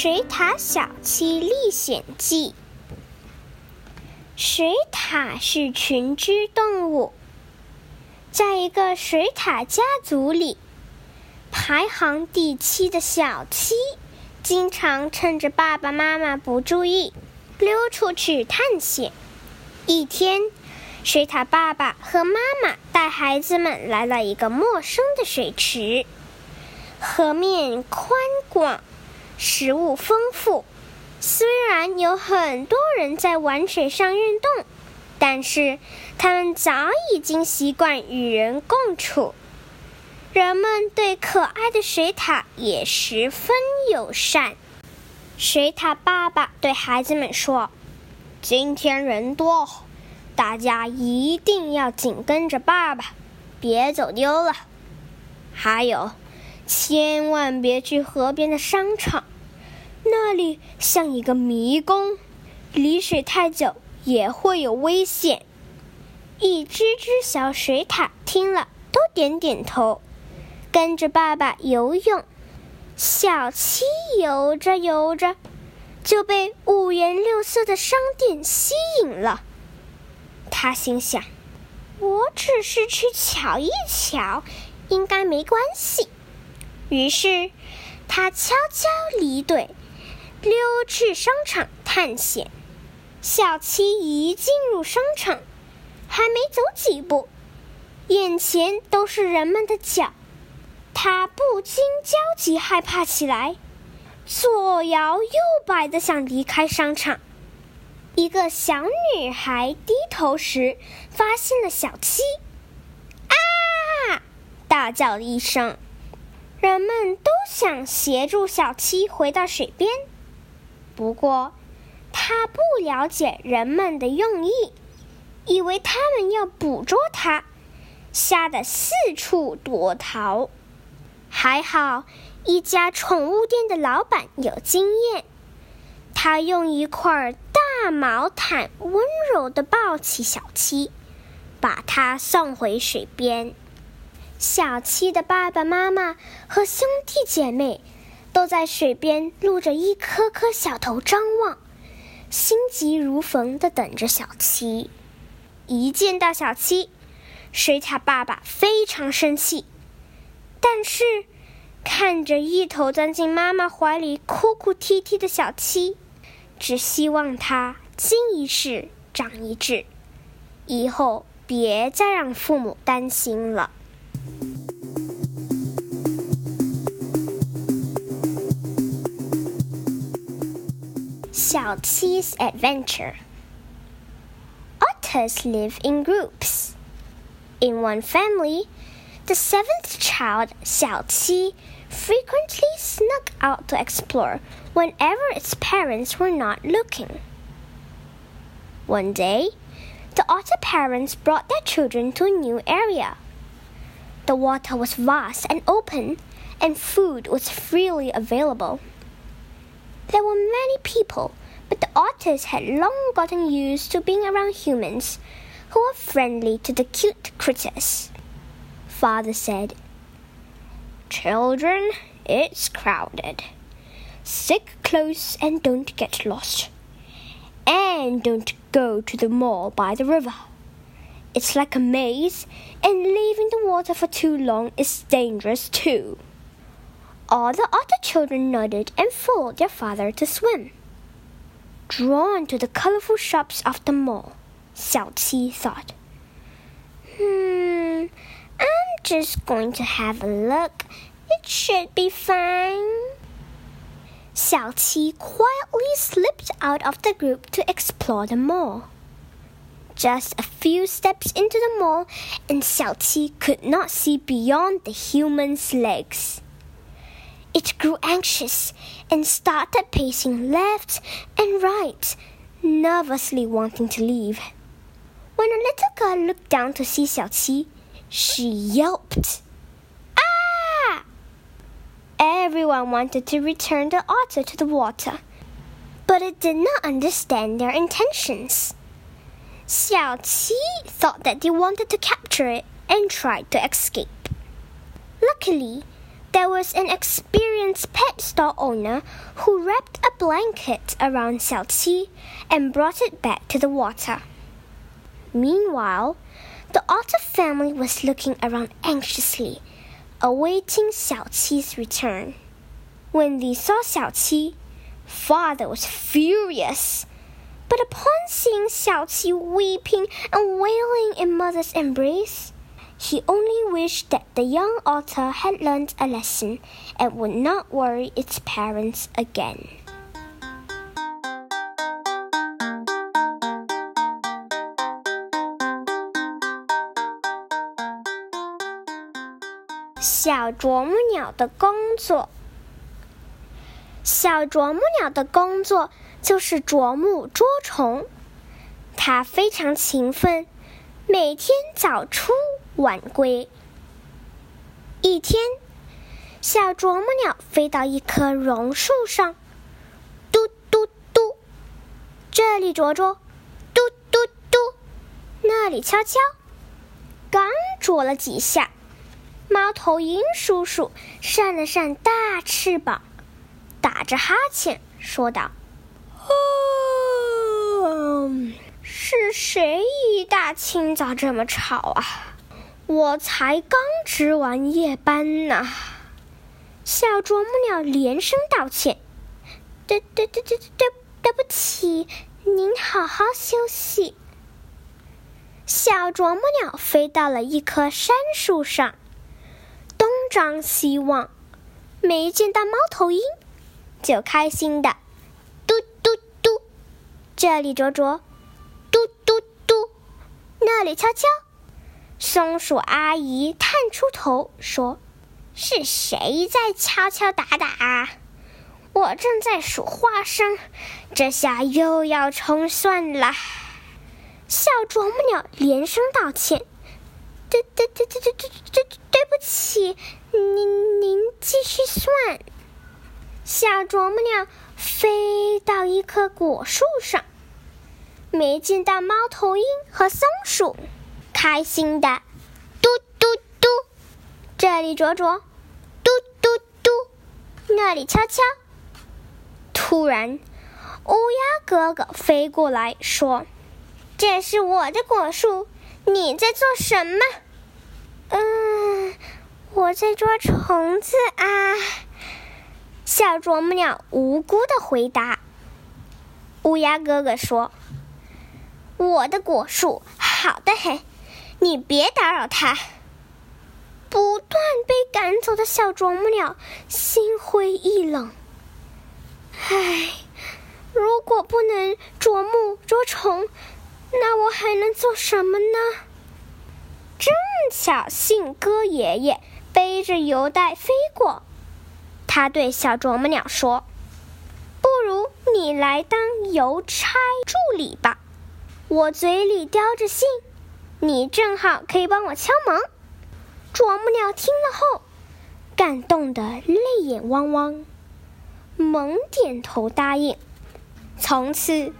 水獭小七历险记》。水獭是群居动物，在一个水獭家族里，排行第七的小七，经常趁着爸爸妈妈不注意，溜出去探险。一天，水獭爸爸和妈妈带孩子们来了一个陌生的水池，河面宽广。食物丰富，虽然有很多人在玩水上运动，但是他们早已经习惯与人共处。人们对可爱的水獭也十分友善。水獭爸爸对孩子们说：“今天人多，大家一定要紧跟着爸爸，别走丢了。还有。”千万别去河边的商场，那里像一个迷宫，离水太久也会有危险。一只只小水獭听了都点点头，跟着爸爸游泳。小七游着游着，就被五颜六色的商店吸引了。他心想：“我只是去瞧一瞧，应该没关系。”于是，他悄悄离队，溜去商场探险。小七一进入商场，还没走几步，眼前都是人们的脚，他不禁焦急害怕起来，左摇右摆的想离开商场。一个小女孩低头时，发现了小七，啊！大叫了一声。人们都想协助小七回到水边，不过他不了解人们的用意，以为他们要捕捉他，吓得四处躲逃。还好一家宠物店的老板有经验，他用一块大毛毯温柔地抱起小七，把它送回水边。小七的爸爸妈妈和兄弟姐妹都在水边露着一颗颗小头张望，心急如焚地等着小七。一见到小七，水獭爸爸非常生气，但是看着一头钻进妈妈怀里哭哭啼啼的小七，只希望他经一事长一智，以后别再让父母担心了。Xiao Qi's adventure. Otters live in groups. In one family, the seventh child, Xiao Qi, frequently snuck out to explore whenever its parents were not looking. One day, the otter parents brought their children to a new area. The water was vast and open, and food was freely available. There were many people, but the otters had long gotten used to being around humans who were friendly to the cute critters. Father said, Children, it's crowded. Stick close and don't get lost. And don't go to the mall by the river. It's like a maze, and leaving the water for too long is dangerous too. All the other children nodded and followed their father to swim. Drawn to the colorful shops of the mall, Xiao Qi thought, Hmm, I'm just going to have a look. It should be fine. Xiao Qi quietly slipped out of the group to explore the mall. Just a few steps into the mall, and Xiao Qi could not see beyond the human's legs. It grew anxious and started pacing left and right, nervously wanting to leave. When a little girl looked down to see Xiao Qi, she yelped. Ah! Everyone wanted to return the otter to the water, but it did not understand their intentions. Xiao Qi thought that they wanted to capture it and tried to escape. Luckily, there was an experienced pet store owner who wrapped a blanket around Xiao Qi and brought it back to the water. Meanwhile, the otter family was looking around anxiously, awaiting Xiao Qi's return. When they saw Xiao Qi, father was furious. But upon seeing Xiao Qi weeping and wailing in mother's embrace, he only wished that the young otter had learned a lesson and would not worry its parents again. 小啄木鸟的工作。小啄木鸟的工作就是啄木捉虫，它非常勤奋，每天早出 晚归。一天，小啄木鸟飞到一棵榕树上，嘟嘟嘟，这里啄啄，嘟嘟嘟，那里敲敲，刚啄了几下。猫头鹰叔叔扇了扇大翅膀，打着哈欠说道：“ 哦是谁一大清早这么吵啊？我才刚值完夜班呢。”小啄木鸟连声道歉：“对对对对对对，不起，您好好休息。”小啄木鸟飞到了一棵杉树上。东张西望没见到猫头鹰，就开心的嘟嘟嘟，这里啄啄，嘟嘟嘟，那里敲敲。松鼠阿姨探出头说：“是谁在敲敲打打啊？我正在数花生，这下又要重算了。”小啄木鸟连声道歉：“对对对对对对对对不起。”您您继续算。小啄木鸟飞到一棵果树上，没见到猫头鹰和松鼠，开心的嘟嘟嘟，这里啄啄，嘟嘟嘟，那里敲敲。突然，乌鸦哥哥飞过来说：“这是我的果树，你在做什么？”嗯。我在捉虫子啊！小啄木鸟无辜的回答。乌鸦哥哥说：“我的果树好的很，你别打扰他。”不断被赶走的小啄木鸟心灰意冷。唉，如果不能啄木捉虫，那我还能做什么呢？正巧信鸽爷爷。背着邮袋飞过，他对小啄木鸟说：“不如你来当邮差助理吧，我嘴里叼着信，你正好可以帮我敲门。”啄木鸟听了后，感动得泪眼汪汪，猛点头答应。从此，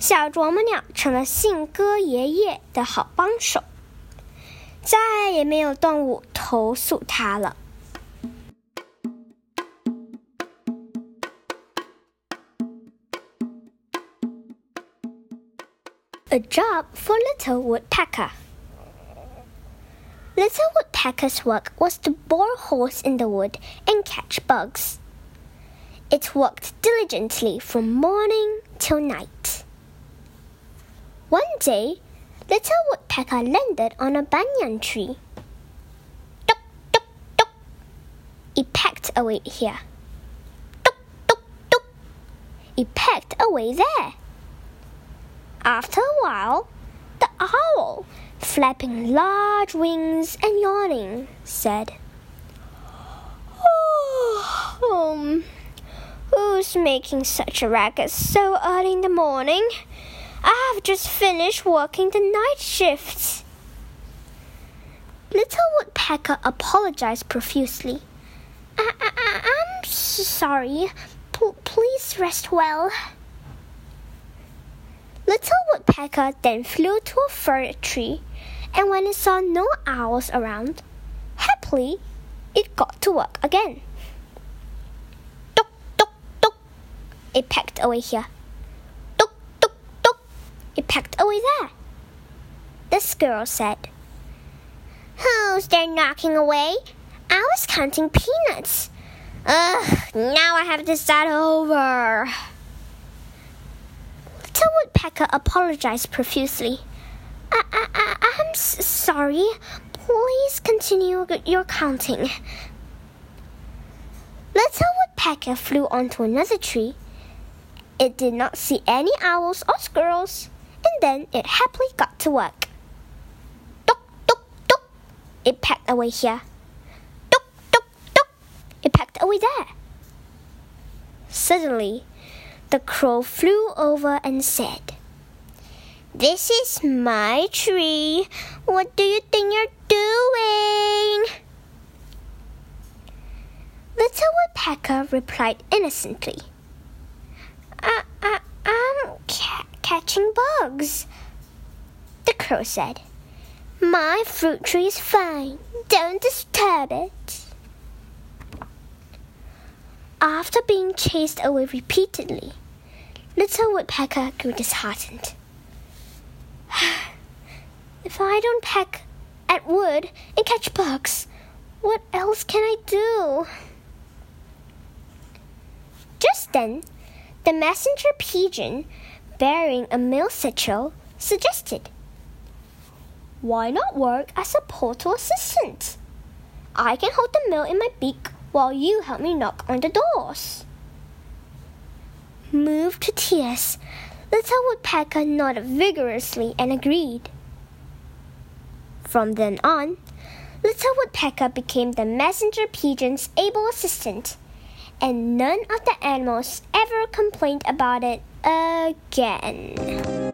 小啄木鸟成了信鸽爷爷的好帮手。再也没有动物投诉它了。A job for Little Woodpecker. Little Woodpecker's work was to bore holes in the wood and catch bugs. It worked diligently from morning till night. One day, Little Woodpecker landed on a banyan tree. Tuk, tuk, tuk. It pecked away here. Tuk, tuk, tuk. It pecked away there. After a while, the owl, flapping large wings and yawning, said, Oh, um, who's making such a racket so early in the morning? I've just finished working the night shifts. Little Woodpecker apologized profusely. I, I, I'm sorry. P- please rest well. Little Woodpecker then flew to a fir tree, and when it saw no owls around, happily it got to work again. Tuk, tuk, tuk. It pecked away here. Tuk, tuk, tuk. It pecked away there. The squirrel said, Who's there knocking away? I was counting peanuts. Ugh, now I have to start over. Little Woodpecker apologized profusely. I, I, I, I'm s- sorry. Please continue your counting. Little Woodpecker flew onto another tree. It did not see any owls or squirrels, and then it happily got to work. Tuk, tuk, tuk. It pecked away here. Tuk, tuk, tuk. It pecked away there. Suddenly, the crow flew over and said, This is my tree. What do you think you're doing? Little Woodpecker replied innocently, I, I, I'm ca- catching bugs. The crow said, My fruit tree is fine. Don't disturb it. After being chased away repeatedly, Little Woodpecker grew disheartened. if I don't peck at wood and catch bugs, what else can I do? Just then, the messenger pigeon, bearing a mail satchel, suggested, Why not work as a portal assistant? I can hold the mail in my beak while you help me knock on the doors. Moved to tears, Little Woodpecker nodded vigorously and agreed. From then on, Little Woodpecker became the messenger pigeon's able assistant, and none of the animals ever complained about it again.